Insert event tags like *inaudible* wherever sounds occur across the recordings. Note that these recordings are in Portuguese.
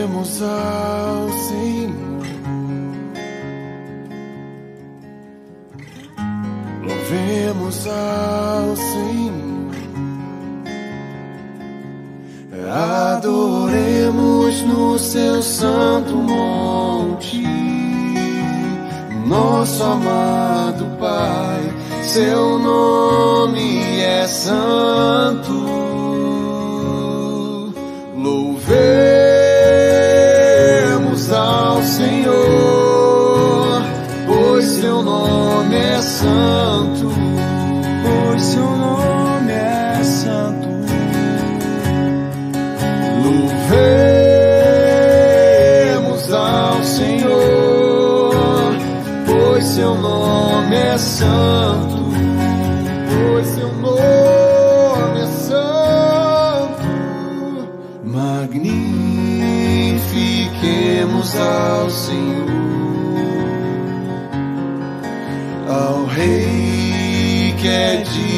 Louvemos ao Senhor. Louvemos ao Senhor. Adoremos no seu santo monte, nosso amado Pai, seu nome é santo. Santo, pois seu nome é santo. Louvemos ao Senhor, pois seu nome é santo, pois seu nome é santo. Magnifiquemos ao Rei que é de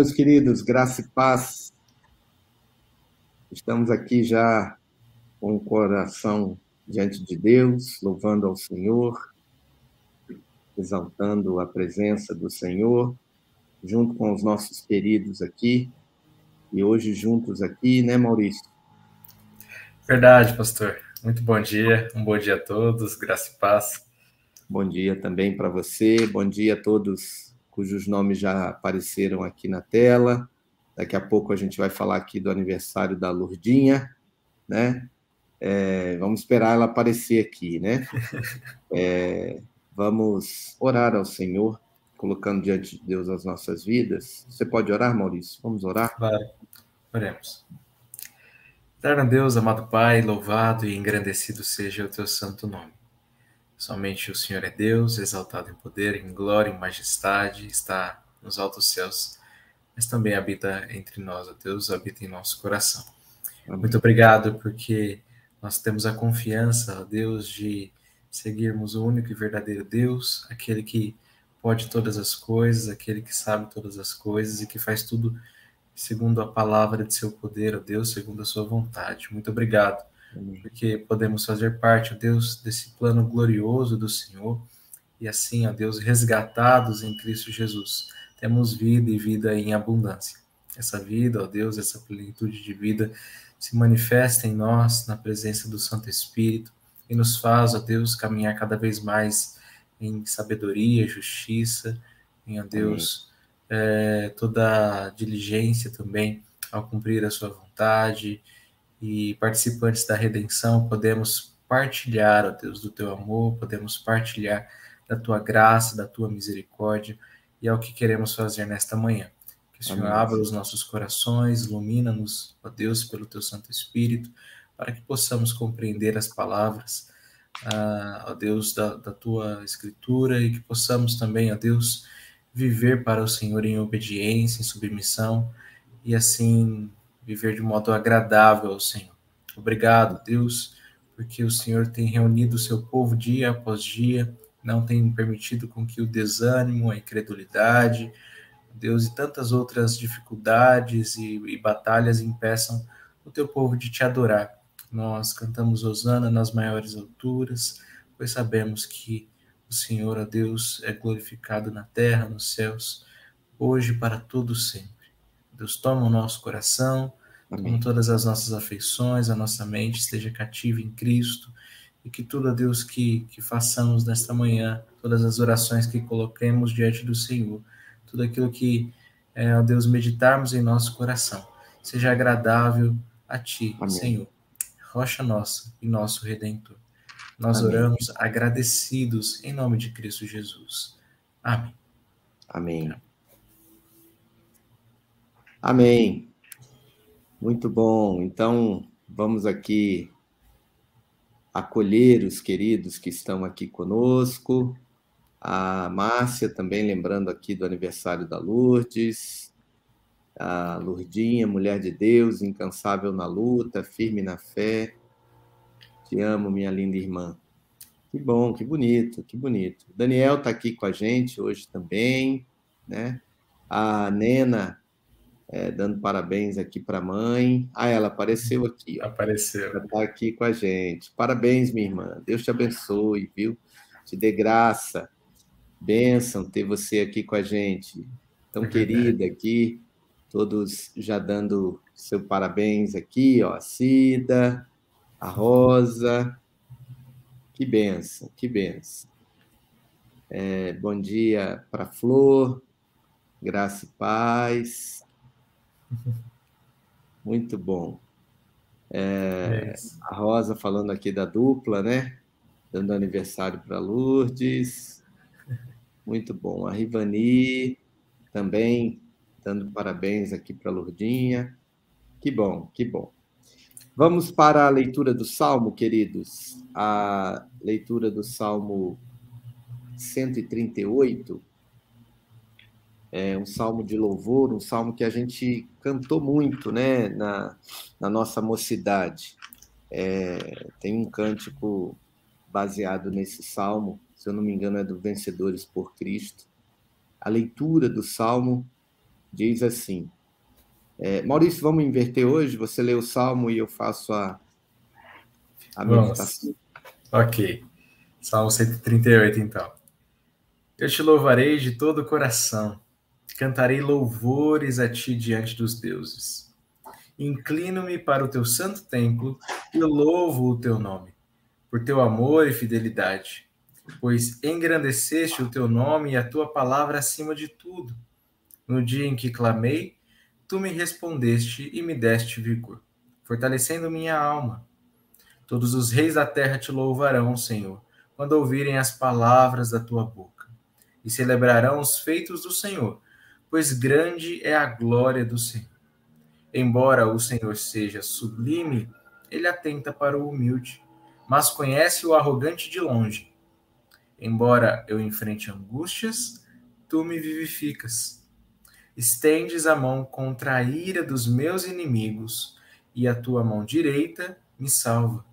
meus queridos, graça e paz. Estamos aqui já com o coração diante de Deus, louvando ao Senhor, exaltando a presença do Senhor, junto com os nossos queridos aqui, e hoje juntos aqui, né, Maurício? Verdade, pastor. Muito bom dia, um bom dia a todos, graça e paz. Bom dia também para você, bom dia a todos cujos nomes já apareceram aqui na tela. Daqui a pouco a gente vai falar aqui do aniversário da Lurdinha, né? É, vamos esperar ela aparecer aqui, né? *laughs* É, vamos orar ao Senhor, colocando diante de Deus as nossas vidas. Você pode orar, Maurício? Vamos orar? Claro. Oremos. Eterno Deus, amado Pai, louvado e engrandecido seja o teu santo nome. Somente o Senhor é Deus, exaltado em poder, em glória, em majestade, está nos altos céus, mas também habita entre nós, ó Deus, habita em nosso coração. Muito obrigado porque nós temos a confiança, ó Deus, de seguirmos o único e verdadeiro Deus, aquele que pode todas as coisas, aquele que sabe todas as coisas e que faz tudo segundo a palavra de seu poder, ó Deus, segundo a sua vontade. Muito obrigado. Porque podemos fazer parte, ó Deus, desse plano glorioso do Senhor e assim, ó Deus, resgatados em Cristo Jesus. Temos vida e vida em abundância. Essa vida, ó Deus, essa plenitude de vida se manifesta em nós, na presença do Santo Espírito, e nos faz, ó Deus, caminhar cada vez mais em sabedoria, justiça, em, ó Deus, é, toda diligência também ao cumprir a sua vontade e participantes da redenção, podemos partilhar, ó Deus, do teu amor, podemos partilhar da tua graça, da tua misericórdia, e é o que queremos fazer nesta manhã. Que o Senhor Amém. abra os nossos corações, ilumina-nos, ó Deus, pelo teu Santo Espírito, para que possamos compreender as palavras, ah, ó Deus, da, da tua Escritura, e que possamos também, ó Deus, viver para o Senhor em obediência, em submissão, e assim viver de modo agradável ao Senhor. Obrigado, Deus, porque o Senhor tem reunido o seu povo dia após dia, não tem permitido com que o desânimo, a incredulidade, Deus e tantas outras dificuldades e, e batalhas impeçam o teu povo de te adorar. Nós cantamos Osana nas maiores alturas, pois sabemos que o Senhor, a Deus, é glorificado na terra, nos céus, hoje para todo sempre. Deus toma o nosso coração, Amém. toma todas as nossas afeições, a nossa mente esteja cativa em Cristo e que tudo, a Deus, que, que façamos nesta manhã, todas as orações que coloquemos diante do Senhor, tudo aquilo que, é, ó Deus, meditarmos em nosso coração, seja agradável a Ti, Amém. Senhor, rocha nossa e nosso Redentor. Nós Amém. oramos agradecidos em nome de Cristo Jesus. Amém. Amém. Amém. Muito bom. Então, vamos aqui acolher os queridos que estão aqui conosco. A Márcia também lembrando aqui do aniversário da Lourdes. A Lourdinha, mulher de Deus, incansável na luta, firme na fé. Te amo, minha linda irmã. Que bom, que bonito, que bonito. Daniel está aqui com a gente hoje também, né? A Nena é, dando parabéns aqui para a mãe. Ah, ela apareceu aqui. Ó. Apareceu. Ela está aqui com a gente. Parabéns, minha irmã. Deus te abençoe, viu? Te dê graça. Bênção ter você aqui com a gente. Tão é querida aqui. Todos já dando seu parabéns aqui, ó. A Cida, a Rosa. Que benção, que benção. É, bom dia para Flor, graça e paz. *laughs* Muito bom. É, a Rosa falando aqui da dupla, né? Dando aniversário para Lourdes. Muito bom. A Rivani também dando parabéns aqui para Lourdinha. Que bom, que bom. Vamos para a leitura do Salmo, queridos. A leitura do Salmo 138 é um salmo de louvor, um salmo que a gente cantou muito né, na, na nossa mocidade. É, tem um cântico baseado nesse salmo, se eu não me engano, é do Vencedores por Cristo. A leitura do salmo diz assim. É, Maurício, vamos inverter hoje? Você lê o salmo e eu faço a, a meditação. Ok. Salmo 138, então. Eu te louvarei de todo o coração Cantarei louvores a ti diante dos deuses. Inclino-me para o teu santo templo e louvo o teu nome, por teu amor e fidelidade, pois engrandeceste o teu nome e a tua palavra acima de tudo. No dia em que clamei, tu me respondeste e me deste vigor, fortalecendo minha alma. Todos os reis da terra te louvarão, Senhor, quando ouvirem as palavras da tua boca, e celebrarão os feitos do Senhor pois grande é a glória do Senhor. Embora o Senhor seja sublime, ele atenta para o humilde, mas conhece o arrogante de longe. Embora eu enfrente angústias, tu me vivificas. Estendes a mão contra a ira dos meus inimigos, e a tua mão direita me salva.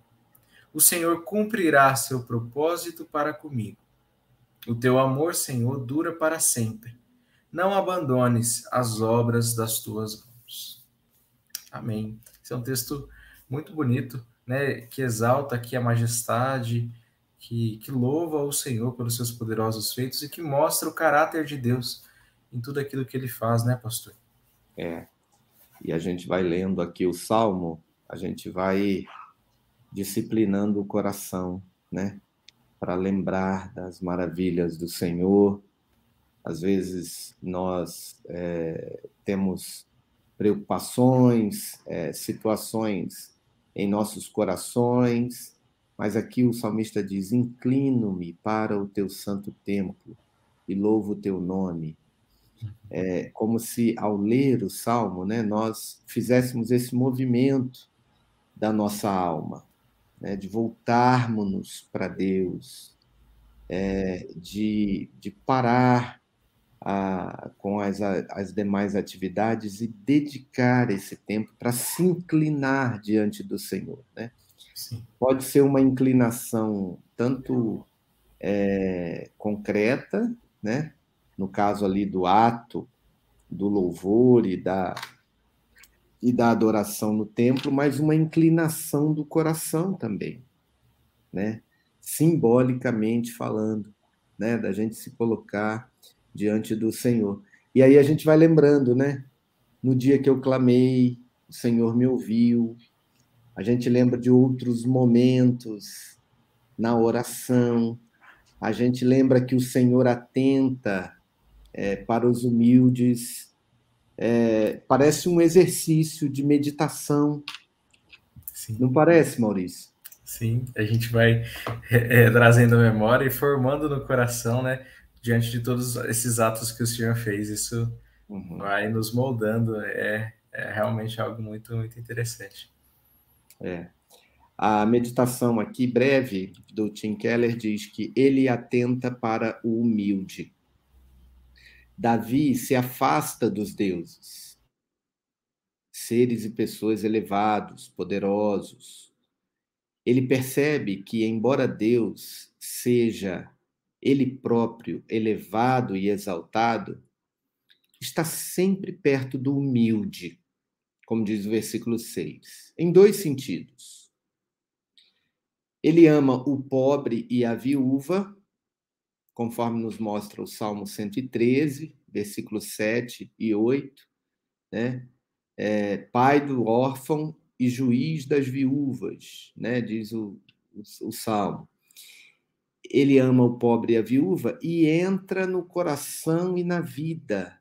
O Senhor cumprirá seu propósito para comigo. O teu amor, Senhor, dura para sempre não abandones as obras das tuas mãos. Amém. Esse é um texto muito bonito, né, que exalta aqui a majestade, que, que louva o Senhor pelos seus poderosos feitos e que mostra o caráter de Deus em tudo aquilo que ele faz, né, pastor? É. E a gente vai lendo aqui o salmo, a gente vai disciplinando o coração, né, para lembrar das maravilhas do Senhor, às vezes nós é, temos preocupações, é, situações em nossos corações, mas aqui o salmista diz: Inclino-me para o teu santo templo e louvo o teu nome. É como se, ao ler o salmo, né, nós fizéssemos esse movimento da nossa alma, né, de voltarmos para Deus, é, de, de parar a, com as, as demais atividades e dedicar esse tempo para se inclinar diante do Senhor. Né? Sim. Pode ser uma inclinação tanto é, concreta, né? no caso ali do ato do louvor e da, e da adoração no templo, mas uma inclinação do coração também, né? simbolicamente falando, né? da gente se colocar diante do Senhor. E aí a gente vai lembrando, né? No dia que eu clamei, o Senhor me ouviu. A gente lembra de outros momentos na oração. A gente lembra que o Senhor atenta é, para os humildes. É, parece um exercício de meditação. Sim. Não parece, Maurício? Sim, a gente vai é, é trazendo a memória e formando no coração, né? Diante de todos esses atos que o Senhor fez. Isso uhum. vai nos moldando, é, é realmente algo muito, muito interessante. É. A meditação aqui, breve, do Tim Keller, diz que ele atenta para o humilde. Davi se afasta dos deuses, seres e pessoas elevados, poderosos. Ele percebe que, embora Deus seja ele próprio, elevado e exaltado, está sempre perto do humilde, como diz o versículo 6, em dois sentidos. Ele ama o pobre e a viúva, conforme nos mostra o Salmo 113, versículos 7 e 8, né? É, pai do órfão e juiz das viúvas, né? diz o, o, o Salmo ele ama o pobre e a viúva e entra no coração e na vida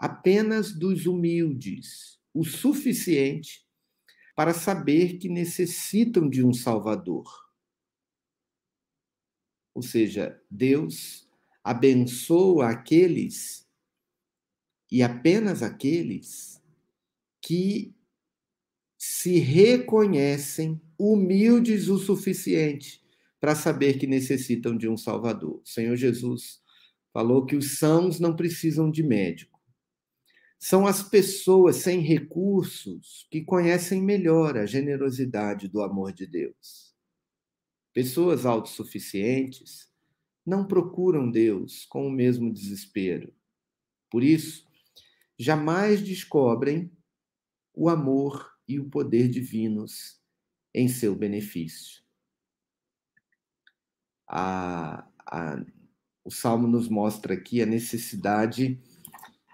apenas dos humildes, o suficiente para saber que necessitam de um Salvador. Ou seja, Deus abençoa aqueles e apenas aqueles que se reconhecem humildes o suficiente para saber que necessitam de um Salvador. O Senhor Jesus falou que os sãos não precisam de médico. São as pessoas sem recursos que conhecem melhor a generosidade do amor de Deus. Pessoas autossuficientes não procuram Deus com o mesmo desespero. Por isso, jamais descobrem o amor e o poder divinos em seu benefício a, a, o Salmo nos mostra aqui a necessidade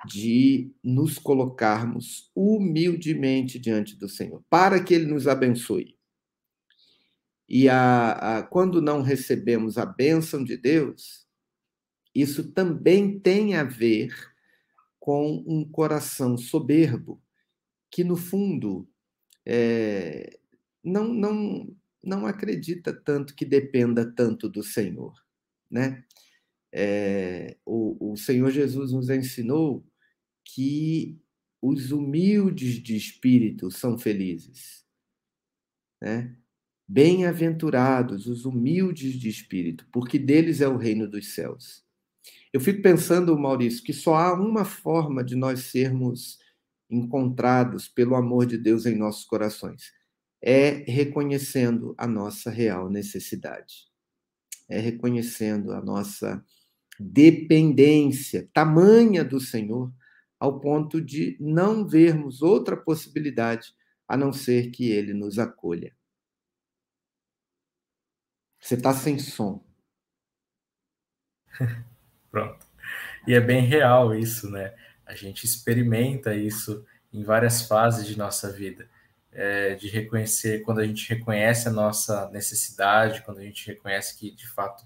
de nos colocarmos humildemente diante do Senhor, para que Ele nos abençoe. E a, a, quando não recebemos a bênção de Deus, isso também tem a ver com um coração soberbo, que no fundo é, não, não, não acredita tanto que dependa tanto do Senhor, né? É, o, o Senhor Jesus nos ensinou que os humildes de espírito são felizes, né? Bem-aventurados os humildes de espírito, porque deles é o reino dos céus. Eu fico pensando, Maurício, que só há uma forma de nós sermos encontrados pelo amor de Deus em nossos corações é reconhecendo a nossa real necessidade, é reconhecendo a nossa dependência tamanha do Senhor, ao ponto de não vermos outra possibilidade a não ser que Ele nos acolha. Você está sem som. *laughs* Pronto. E é bem real isso, né? A gente experimenta isso em várias fases de nossa vida é, de reconhecer, quando a gente reconhece a nossa necessidade, quando a gente reconhece que, de fato,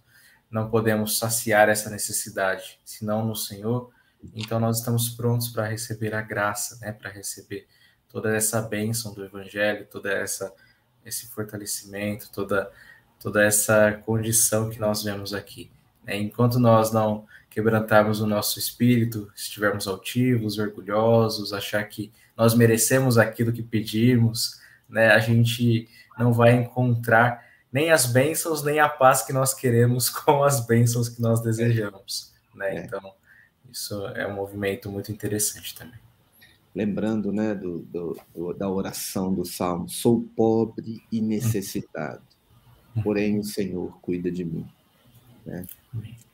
não podemos saciar essa necessidade, senão no Senhor. Então nós estamos prontos para receber a graça, né, para receber toda essa bênção do Evangelho, toda essa esse fortalecimento, toda toda essa condição que nós vemos aqui. Né? Enquanto nós não quebrantarmos o nosso espírito, estivermos altivos, orgulhosos, achar que nós merecemos aquilo que pedimos, né? A gente não vai encontrar nem as bênçãos, nem a paz que nós queremos *laughs* com as bênçãos que nós desejamos, né? É. Então, isso é um movimento muito interessante também. Lembrando, né, do, do, do da oração do Salmo, sou pobre e necessitado, porém o Senhor cuida de mim. Né?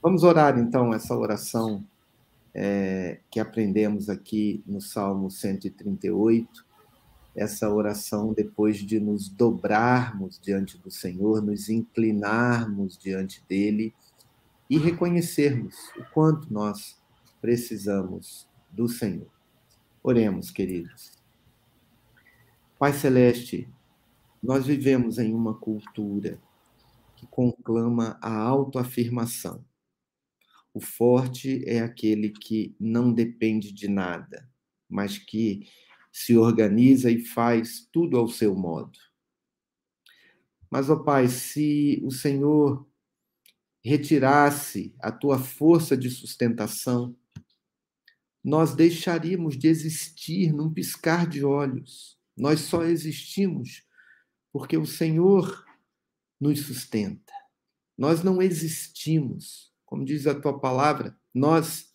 Vamos orar então essa oração é, que aprendemos aqui no Salmo 138, essa oração depois de nos dobrarmos diante do Senhor, nos inclinarmos diante dele e reconhecermos o quanto nós precisamos do Senhor. Oremos, queridos. Pai Celeste, nós vivemos em uma cultura que conclama a autoafirmação. O forte é aquele que não depende de nada, mas que se organiza e faz tudo ao seu modo. Mas, ó Pai, se o Senhor retirasse a tua força de sustentação, nós deixaríamos de existir num piscar de olhos. Nós só existimos porque o Senhor nos sustenta. Nós não existimos, como diz a tua palavra, nós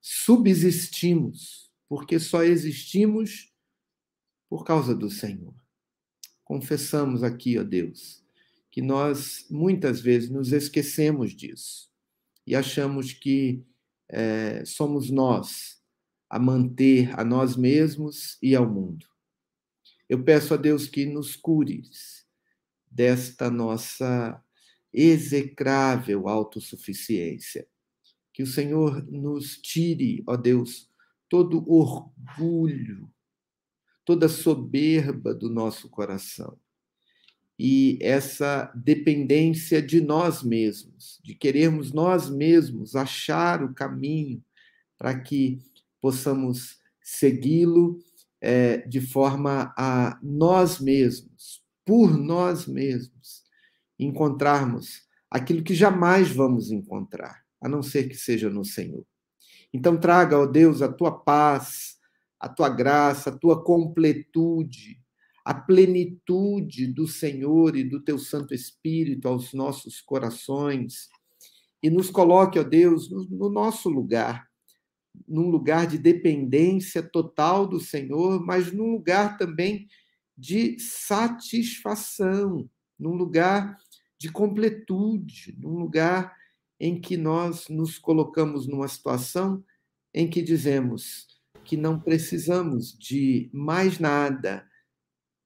subsistimos, porque só existimos por causa do Senhor. Confessamos aqui, ó Deus, que nós muitas vezes nos esquecemos disso e achamos que é, somos nós a manter a nós mesmos e ao mundo. Eu peço a Deus que nos cures desta nossa execrável autossuficiência. Que o Senhor nos tire, ó Deus, todo orgulho toda soberba do nosso coração. E essa dependência de nós mesmos, de querermos nós mesmos achar o caminho para que possamos segui-lo é, de forma a nós mesmos, por nós mesmos, encontrarmos aquilo que jamais vamos encontrar, a não ser que seja no Senhor. Então, traga, ó Deus, a tua paz, a tua graça, a tua completude, a plenitude do Senhor e do teu Santo Espírito aos nossos corações e nos coloque, ó Deus, no, no nosso lugar, num lugar de dependência total do Senhor, mas num lugar também de satisfação, num lugar de completude, num lugar em que nós nos colocamos numa situação em que dizemos: que não precisamos de mais nada,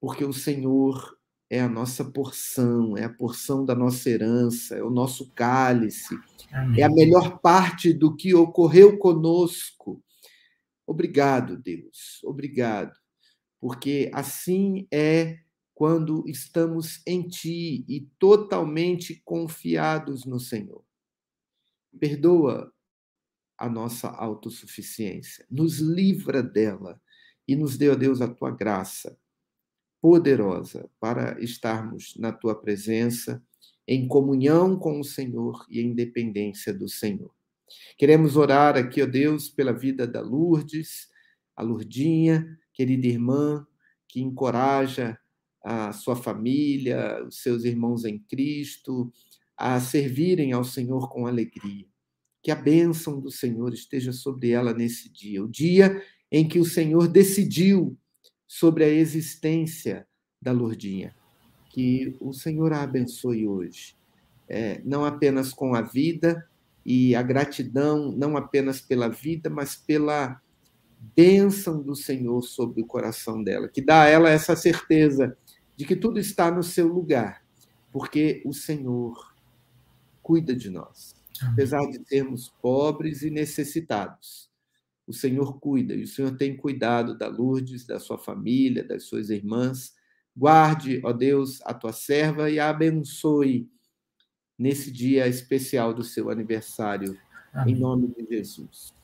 porque o Senhor é a nossa porção, é a porção da nossa herança, é o nosso cálice, Amém. é a melhor parte do que ocorreu conosco. Obrigado, Deus, obrigado, porque assim é quando estamos em Ti e totalmente confiados no Senhor. Perdoa a nossa autossuficiência, nos livra dela e nos dê, ó Deus, a tua graça poderosa para estarmos na tua presença, em comunhão com o Senhor e em dependência do Senhor. Queremos orar aqui, ó Deus, pela vida da Lourdes, a Lurdinha, querida irmã, que encoraja a sua família, os seus irmãos em Cristo, a servirem ao Senhor com alegria que a bênção do Senhor esteja sobre ela nesse dia, o dia em que o Senhor decidiu sobre a existência da Lourdinha. Que o Senhor a abençoe hoje, é, não apenas com a vida e a gratidão, não apenas pela vida, mas pela bênção do Senhor sobre o coração dela, que dá a ela essa certeza de que tudo está no seu lugar, porque o Senhor cuida de nós apesar de sermos pobres e necessitados. O Senhor cuida, e o Senhor tem cuidado da Lourdes, da sua família, das suas irmãs. Guarde, ó Deus, a tua serva e a abençoe nesse dia especial do seu aniversário, Amém. em nome de Jesus.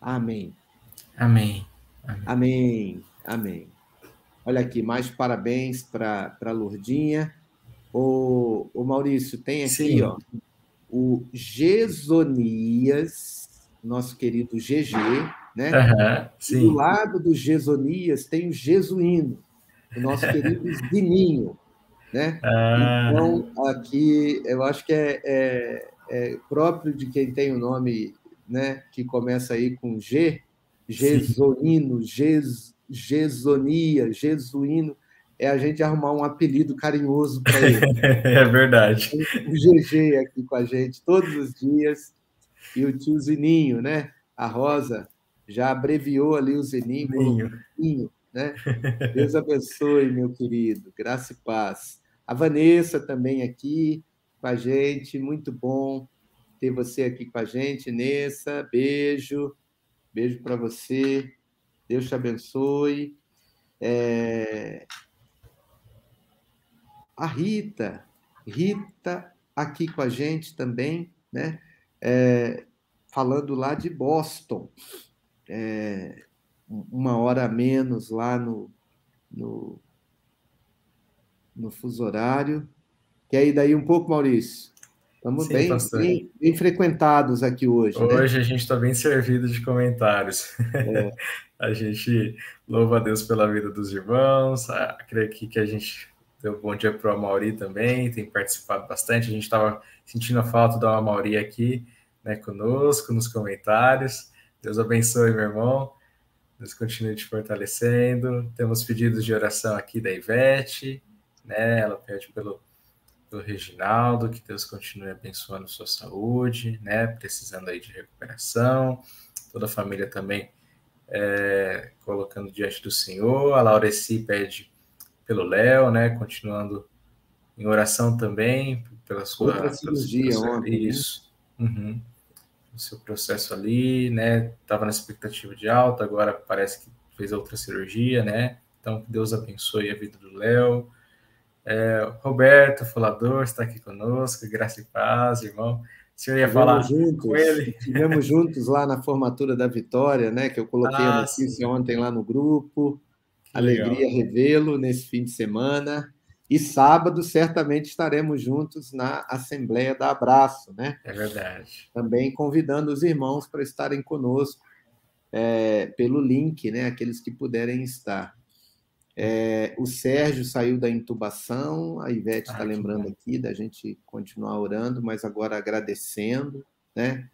Amém. Amém. Amém. Amém. Olha aqui, mais parabéns para a Lourdinha. O, o Maurício, tem aqui, Sim. ó, o Gesonias, nosso querido GG, né? Aham, E do sim. lado do Gesonias tem o Jesuíno, o nosso querido *laughs* Zininho, né? Ah, Então, aqui, eu acho que é, é- é próprio de quem tem o nome, né, que começa aí com G, Gesonino, Ges, Gesonia, Jesuíno, é a gente arrumar um apelido carinhoso para ele. *laughs* é verdade. O GG aqui com a gente todos os dias, e o tio Zininho, né? A Rosa já abreviou ali o Zininho, colocou Ninho. Zininho, né? Deus abençoe, meu querido. Graça e paz. A Vanessa também aqui com a gente. Muito bom ter você aqui com a gente, Nessa. Beijo. Beijo para você. Deus te abençoe. É, A Rita. Rita aqui com a gente também, né? É, Falando lá de Boston. É, Uma hora a menos lá no, no, no fuso horário. Quer ir daí um pouco, Maurício? Estamos Sim, bem, bem, bem frequentados aqui hoje, né? Hoje a gente está bem servido de comentários. É. *laughs* a gente louva a Deus pela vida dos irmãos. Ah, creio aqui que a gente deu bom dia para o Amauri também, tem participado bastante. A gente estava sentindo a falta do Amauri aqui né, conosco nos comentários. Deus abençoe, meu irmão. Deus continue te fortalecendo. Temos pedidos de oração aqui da Ivete, né? Ela pede pelo, pelo Reginaldo, que Deus continue abençoando sua saúde, né? Precisando aí de recuperação. Toda a família também é, colocando diante do Senhor. A Laureci pede pelo Léo, né? Continuando em oração também pela sua Outra cirurgia ontem, né? Isso. Uhum. O seu processo ali, né? Estava na expectativa de alta, agora parece que fez outra cirurgia, né? Então, que Deus abençoe a vida do Léo. É, Roberto, falador, está aqui conosco, graça e paz, irmão. O senhor ia falar Estivemos juntos, com ele? estivemos juntos lá na formatura da Vitória, né? Que eu coloquei a Ah, notícia sim. ontem lá no grupo. Que. Alegria revê-lo nesse fim de semana. E sábado, certamente, estaremos juntos na Assembleia da Abraço, né? É verdade. Também convidando os irmãos para estarem conosco é, pelo link, né? Aqueles que puderem estar. É, o Sérgio saiu da intubação, a Ivete Ah, está que lembrando aqui da gente continuar orando, mas agora agradecendo, né?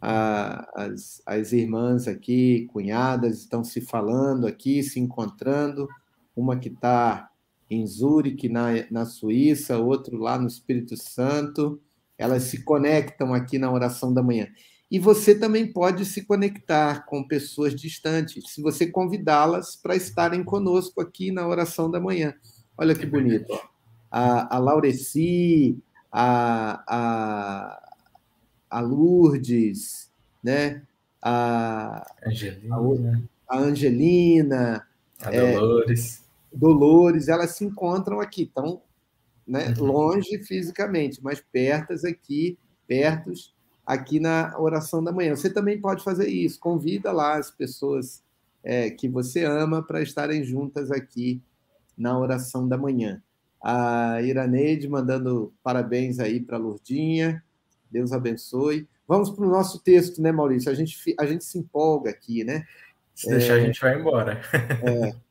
A- as, as irmãs aqui, cunhadas, estão se falando aqui, se encontrando. Uma que está em Zurique, na, na Suíça, outro lá no Espírito Santo. Elas se conectam aqui na oração da manhã. E você também pode se conectar com pessoas distantes, se você convidá-las para estarem conosco aqui na oração da manhã. Olha que bonito. A, a Laureci, a, a, a Lourdes, né? a, Angelina, a Angelina, a É. Dolores. Dolores, elas se encontram aqui, estão né, Uhum. longe fisicamente, mas pertas aqui, pertos aqui na oração da manhã. Você também pode fazer isso, convida lá as pessoas é, que você ama para estarem juntas aqui na oração da manhã. A Iraneide mandando parabéns aí para a Lourdinha, Deus abençoe. Vamos para o nosso texto, né, Maurício? A gente, a gente se empolga aqui, né? Se deixar, a gente vai embora.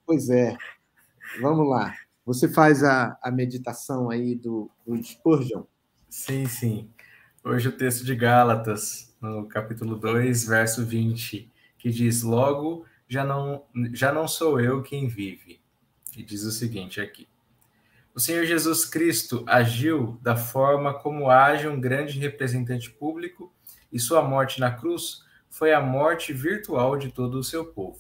Pois é. Vamos lá. Você faz a, a meditação aí do, do Spurgeon. Sim, sim. Hoje o texto de Gálatas, no capítulo 2, verso 20, que diz: Logo, já não, já não sou eu quem vive. E diz o seguinte aqui: O Senhor Jesus Cristo agiu da forma como age um grande representante público, e sua morte na cruz foi a morte virtual de todo o seu povo.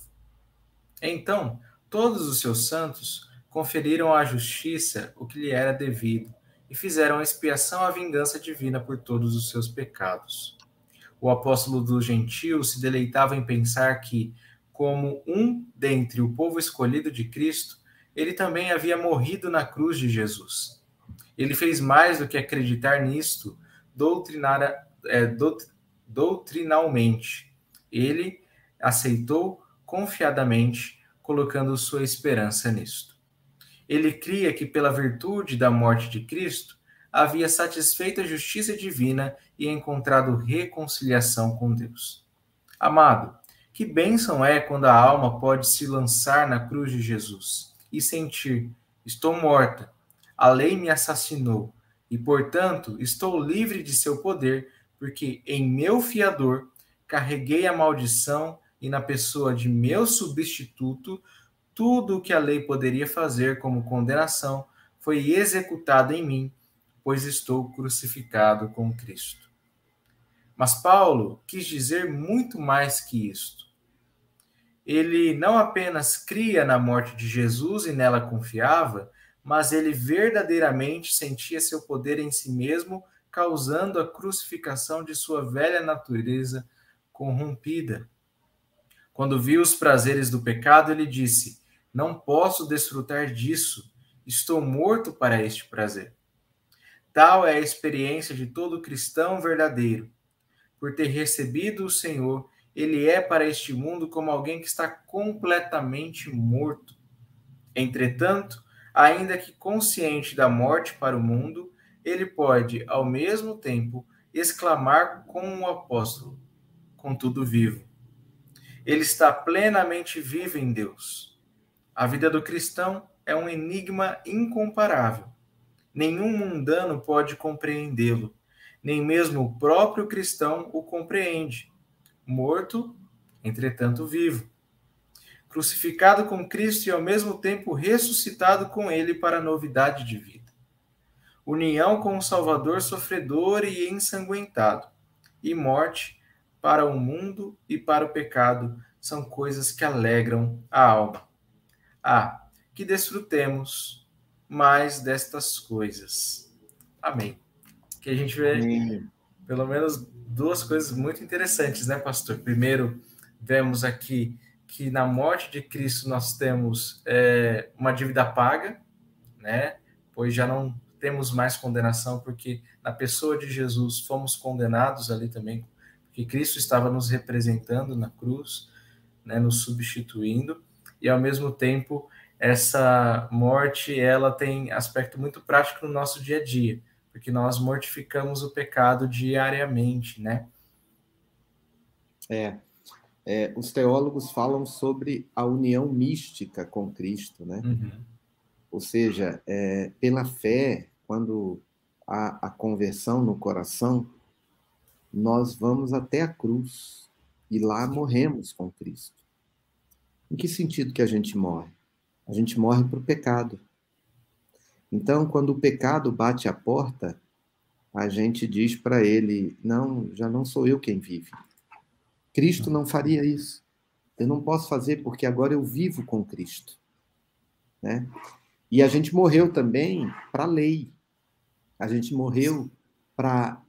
Então, todos os seus santos conferiram à justiça o que lhe era devido e fizeram expiação à vingança divina por todos os seus pecados. O apóstolo dos gentios se deleitava em pensar que, como um dentre o povo escolhido de Cristo, ele também havia morrido na cruz de Jesus. Ele fez mais do que acreditar nisto doutrinar, é, doutrinalmente. Ele aceitou confiadamente, colocando sua esperança nisto. Ele cria que, pela virtude da morte de Cristo, havia satisfeito a justiça divina e encontrado reconciliação com Deus. Amado, que bênção é quando a alma pode se lançar na cruz de Jesus e sentir: estou morta, a lei me assassinou e, portanto, estou livre de seu poder, porque em meu fiador carreguei a maldição e na pessoa de meu substituto tudo o que a lei poderia fazer como condenação foi executado em mim, pois estou crucificado com Cristo. Mas Paulo quis dizer muito mais que isto. Ele não apenas cria na morte de Jesus e nela confiava, mas ele verdadeiramente sentia seu poder em si mesmo, causando a crucificação de sua velha natureza corrompida. Quando viu os prazeres do pecado, ele disse: Não posso desfrutar disso, estou morto para este prazer. Tal é a experiência de todo cristão verdadeiro. Por ter recebido o Senhor, ele é para este mundo como alguém que está completamente morto. Entretanto, ainda que consciente da morte para o mundo, ele pode, ao mesmo tempo, exclamar com o apóstolo: contudo vivo. Ele está plenamente vivo em Deus. A vida do cristão é um enigma incomparável. Nenhum mundano pode compreendê-lo, nem mesmo o próprio cristão o compreende. Morto, entretanto vivo crucificado com Cristo e ao mesmo tempo ressuscitado com ele para a novidade de vida. União com o Salvador sofredor e ensanguentado, e morte para o mundo e para o pecado são coisas que alegram a alma. Ah, que desfrutemos mais destas coisas. Amém. Que a gente vê Amém. pelo menos duas coisas muito interessantes, né, pastor? Primeiro, vemos aqui que na morte de Cristo nós temos é, uma dívida paga, né? Pois já não temos mais condenação, porque na pessoa de Jesus fomos condenados ali também, porque Cristo estava nos representando na cruz, né, nos substituindo, e ao mesmo tempo essa morte ela tem aspecto muito prático no nosso dia a dia, porque nós mortificamos o pecado diariamente, né? É, é, os teólogos falam sobre a união mística com Cristo, né? Uhum. Ou seja, é, pela fé, quando há a conversão no coração, nós vamos até a cruz e lá morremos com Cristo. Em que sentido que a gente morre? A gente morre para o pecado. Então, quando o pecado bate a porta, a gente diz para ele: não, já não sou eu quem vive Cristo não faria isso. Eu não posso fazer porque agora eu vivo com Cristo. Né? E a gente morreu também para a lei. A gente morreu para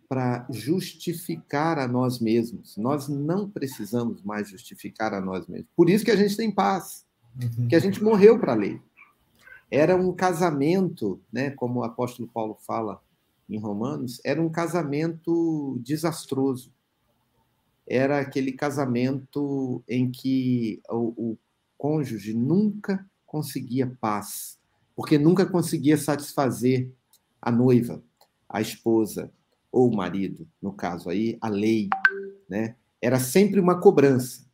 justificar a nós mesmos. Nós não precisamos mais justificar a nós mesmos. Por isso que a gente tem paz. Uhum. Que a gente morreu para a lei. Era um casamento, né, como o apóstolo Paulo fala em Romanos, era um casamento desastroso era aquele casamento em que o, o cônjuge nunca conseguia paz, porque nunca conseguia satisfazer a noiva, a esposa ou o marido, no caso aí, a lei, né? Era sempre uma cobrança.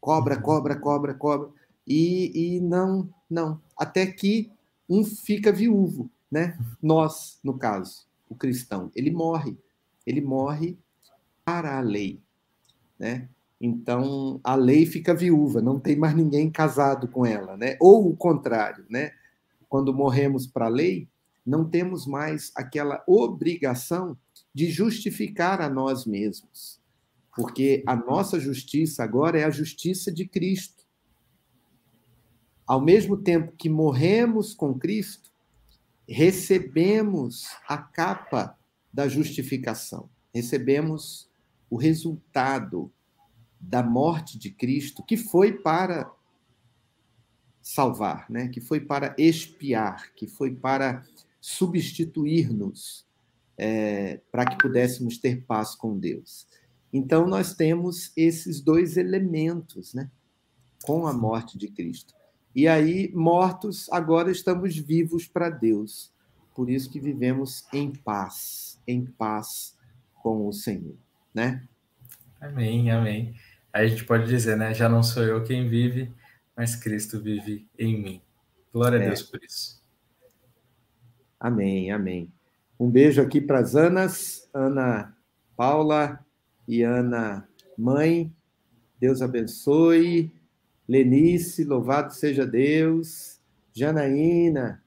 Cobra, uhum. cobra, cobra, cobra. E, e não, não. Até que um fica viúvo, né? Nós, no caso, o cristão, ele morre. Ele morre para a lei né? Então a lei fica viúva, não tem mais ninguém casado com ela, né? Ou o contrário, né? Quando morremos para a lei, não temos mais aquela obrigação de justificar a nós mesmos, porque a nossa justiça agora é a justiça de Cristo. Ao mesmo tempo que morremos com Cristo, recebemos a capa da justificação, recebemos o resultado da morte de Cristo, que foi para salvar, né? que foi para expiar, que foi para substituir-nos é, para que pudéssemos ter paz com Deus. Então, nós temos esses dois elementos, né? Com a morte de Cristo. E aí, mortos, agora estamos vivos para Deus. Por isso que vivemos em paz, em paz com o Senhor, né? Amém, amém. Aí a gente pode dizer, né? Já não sou eu quem vive, mas Cristo vive em mim. Glória é. a Deus por isso. Amém, amém. Um beijo aqui para as Anas, Ana Paula e Ana Mãe. Deus abençoe. Lenice, louvado seja Deus. Janaína,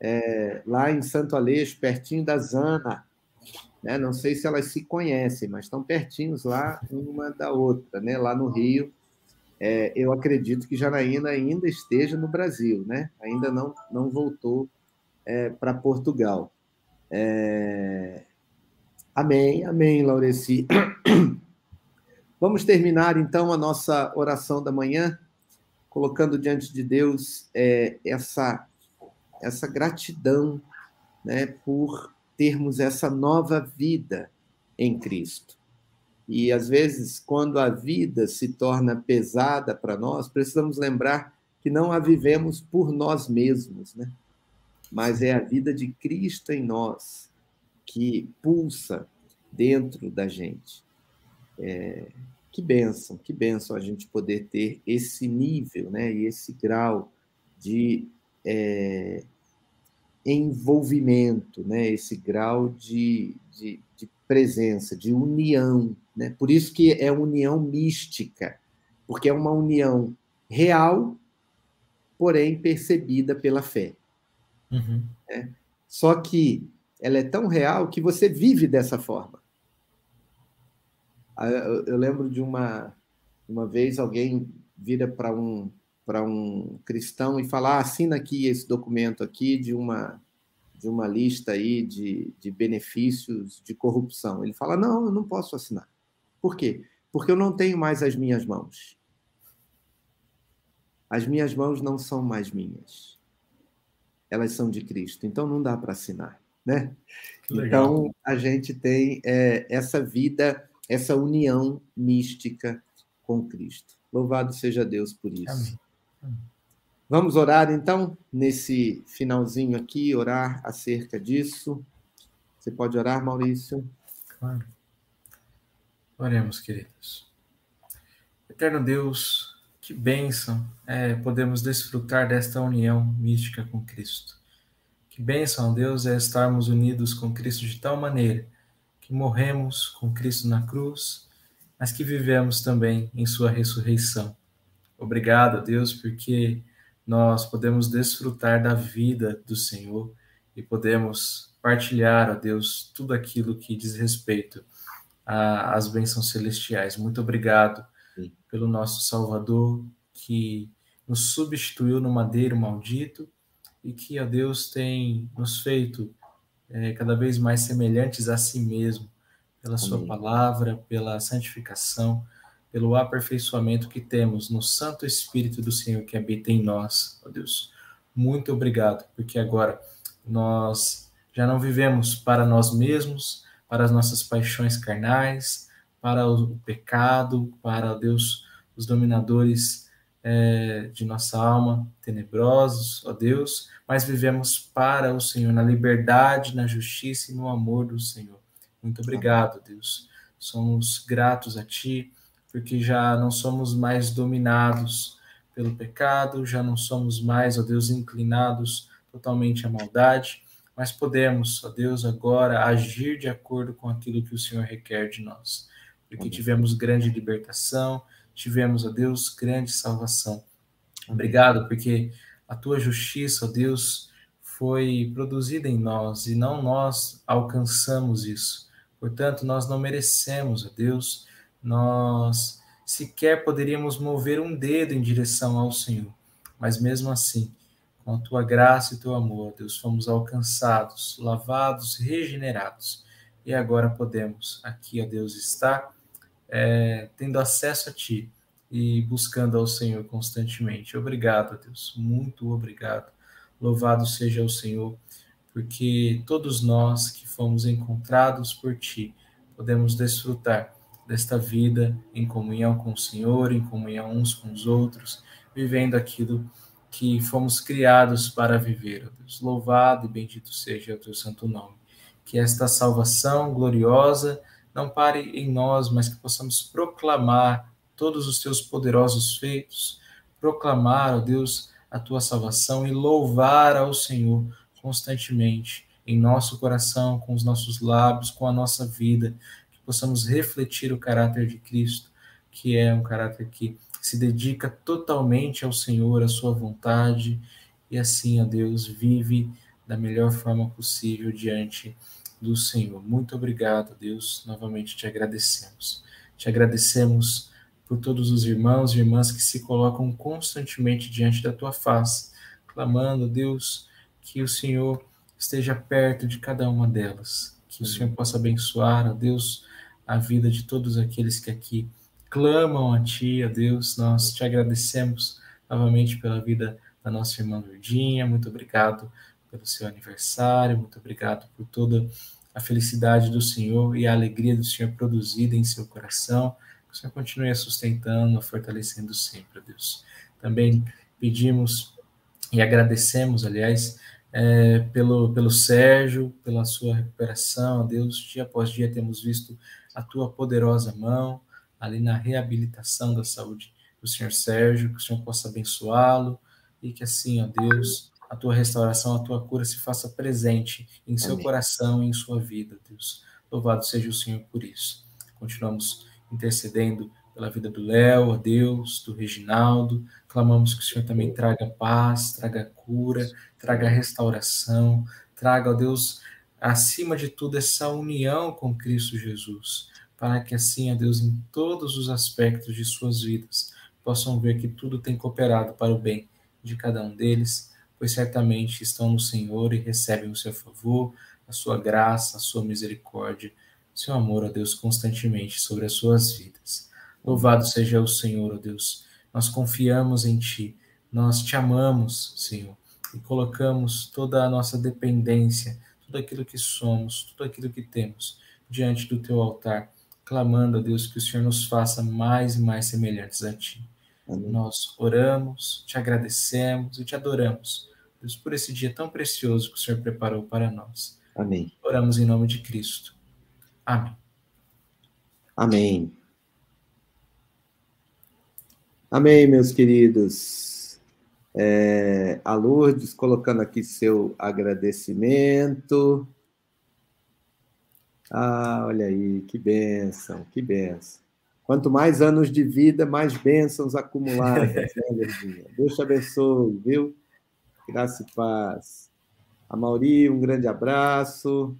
é, lá em Santo Aleixo, pertinho da Zana. Né? Não sei se elas se conhecem, mas estão pertinhos lá uma da outra, né? lá no Rio. É, eu acredito que Janaína ainda esteja no Brasil, né? ainda não, não voltou é, para Portugal. É... Amém, amém, Laureci. *clears throat* Vamos terminar então a nossa oração da manhã, colocando diante de Deus é, essa, essa gratidão né, por termos essa nova vida em Cristo. E às vezes, quando a vida se torna pesada para nós, precisamos lembrar que não a vivemos por nós mesmos, né? Mas é a vida de Cristo em nós que pulsa dentro da gente. É, que bênção, que bênção a gente poder ter esse nível, né, e esse grau de é, envolvimento, né, esse grau de, de, de, presença, de união, né? Por isso que é união mística, porque é uma união real, porém percebida pela fé. Uhum. Né? Só que ela é tão real que você vive dessa forma. Eu lembro de uma, uma vez alguém vira para um para um cristão e fala: ah, assina aqui esse documento aqui de uma de uma lista aí de, de benefícios de corrupção. Ele fala: não, eu não posso assinar. Por quê? Porque eu não tenho mais as minhas mãos. As minhas mãos não são mais minhas elas são de Cristo. Então não dá para assinar, né? Então a gente tem é, essa vida, essa união mística com Cristo. Louvado seja Deus por isso. Amém. Amém. Vamos orar então nesse finalzinho aqui, orar acerca disso. Você pode orar, Maurício? Claro. Oremos, queridos. Eterno Deus, que bênção é podemos desfrutar desta união mística com Cristo. Que bênção, Deus, é estarmos unidos com Cristo de tal maneira que morremos com Cristo na cruz, mas que vivemos também em Sua ressurreição. Obrigado, Deus, porque nós podemos desfrutar da vida do Senhor e podemos partilhar, ó Deus, tudo aquilo que diz respeito às bênçãos celestiais. Muito obrigado pelo nosso Salvador, que nos substituiu no madeiro maldito e que, a Deus, tem nos feito é, cada vez mais semelhantes a si mesmo, pela Amém. Sua palavra, pela santificação, pelo aperfeiçoamento que temos no Santo Espírito do Senhor que habita em nós, ó Deus. Muito obrigado, porque agora nós já não vivemos para nós mesmos, para as nossas paixões carnais, para o pecado, para Deus os dominadores é, de nossa alma, tenebrosos, ó Deus, mas vivemos para o Senhor, na liberdade, na justiça e no amor do Senhor. Muito obrigado, Deus. Somos gratos a Ti, porque já não somos mais dominados pelo pecado, já não somos mais, ó Deus, inclinados totalmente à maldade, mas podemos, ó Deus, agora agir de acordo com aquilo que o Senhor requer de nós. Porque tivemos grande libertação, tivemos, ó Deus, grande salvação. Obrigado, porque a tua justiça, ó Deus, foi produzida em nós e não nós alcançamos isso. Portanto, nós não merecemos, ó Deus, nós sequer poderíamos mover um dedo em direção ao Senhor. Mas mesmo assim, com a tua graça e teu amor, Deus, fomos alcançados, lavados, regenerados. E agora podemos aqui, ó Deus, estar é, tendo acesso a Ti e buscando ao Senhor constantemente. Obrigado, Deus, muito obrigado. Louvado seja o Senhor porque todos nós que fomos encontrados por Ti podemos desfrutar desta vida em comunhão com o Senhor, em comunhão uns com os outros, vivendo aquilo que fomos criados para viver, Deus. Louvado e bendito seja o teu santo nome. Que esta salvação gloriosa não pare em nós, mas que possamos proclamar todos os teus poderosos feitos, proclamar, ó Deus, a tua salvação e louvar ao Senhor constantemente em nosso coração, com os nossos lábios, com a nossa vida, que possamos refletir o caráter de Cristo, que é um caráter que se dedica totalmente ao Senhor, à sua vontade, e assim, ó Deus, vive da melhor forma possível diante do Senhor. Muito obrigado, Deus. Novamente te agradecemos. Te agradecemos por todos os irmãos e irmãs que se colocam constantemente diante da tua face, clamando, Deus, que o Senhor esteja perto de cada uma delas, que o Senhor possa abençoar, ó Deus, a vida de todos aqueles que aqui clamam a Ti, ó Deus. Nós te agradecemos novamente pela vida da nossa irmã Verdinha. Muito obrigado pelo seu aniversário, muito obrigado por toda a felicidade do Senhor e a alegria do Senhor produzida em seu coração. Que o Senhor continue sustentando, fortalecendo sempre, Deus. Também pedimos e agradecemos, aliás, é, pelo, pelo Sérgio, pela sua recuperação, Deus. Dia após dia temos visto a tua poderosa mão ali na reabilitação da saúde do Senhor Sérgio, que o Senhor possa abençoá-lo e que assim, ó Deus, a tua restauração, a tua cura se faça presente em seu Amém. coração e em sua vida, Deus. Louvado seja o Senhor por isso. Continuamos intercedendo pela vida do Léo, a Deus, do Reginaldo. Clamamos que o Senhor também traga paz, traga cura, traga restauração, traga, ó Deus, acima de tudo, essa união com Cristo Jesus, para que assim, ó Deus, em todos os aspectos de suas vidas, possam ver que tudo tem cooperado para o bem de cada um deles pois certamente estão no Senhor e recebem o seu favor, a sua graça, a sua misericórdia, seu amor, a Deus, constantemente sobre as suas vidas. Louvado seja o Senhor, ó Deus. Nós confiamos em Ti, nós te amamos, Senhor, e colocamos toda a nossa dependência, tudo aquilo que somos, tudo aquilo que temos diante do Teu altar, clamando a Deus que o Senhor nos faça mais e mais semelhantes a Ti. Amém. Nós oramos, te agradecemos e te adoramos, Deus, por esse dia tão precioso que o Senhor preparou para nós. Amém. Oramos em nome de Cristo. Amém. Amém. Amém, meus queridos. É, a Lourdes colocando aqui seu agradecimento. Ah, olha aí, que bênção, que bênção. Quanto mais anos de vida, mais bênçãos acumuladas, né? *laughs* Deus te abençoe, viu? Graça e paz. A Mauri, um grande abraço.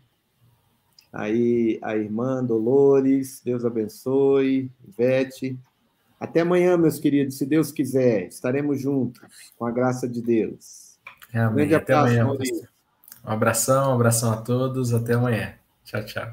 Aí, a irmã Dolores, Deus abençoe. Ivete. Até amanhã, meus queridos, se Deus quiser. Estaremos juntos, com a graça de Deus. Amém. Um grande até abraço, amanhã, Um abração, um abração a todos. Até amanhã. Tchau, tchau.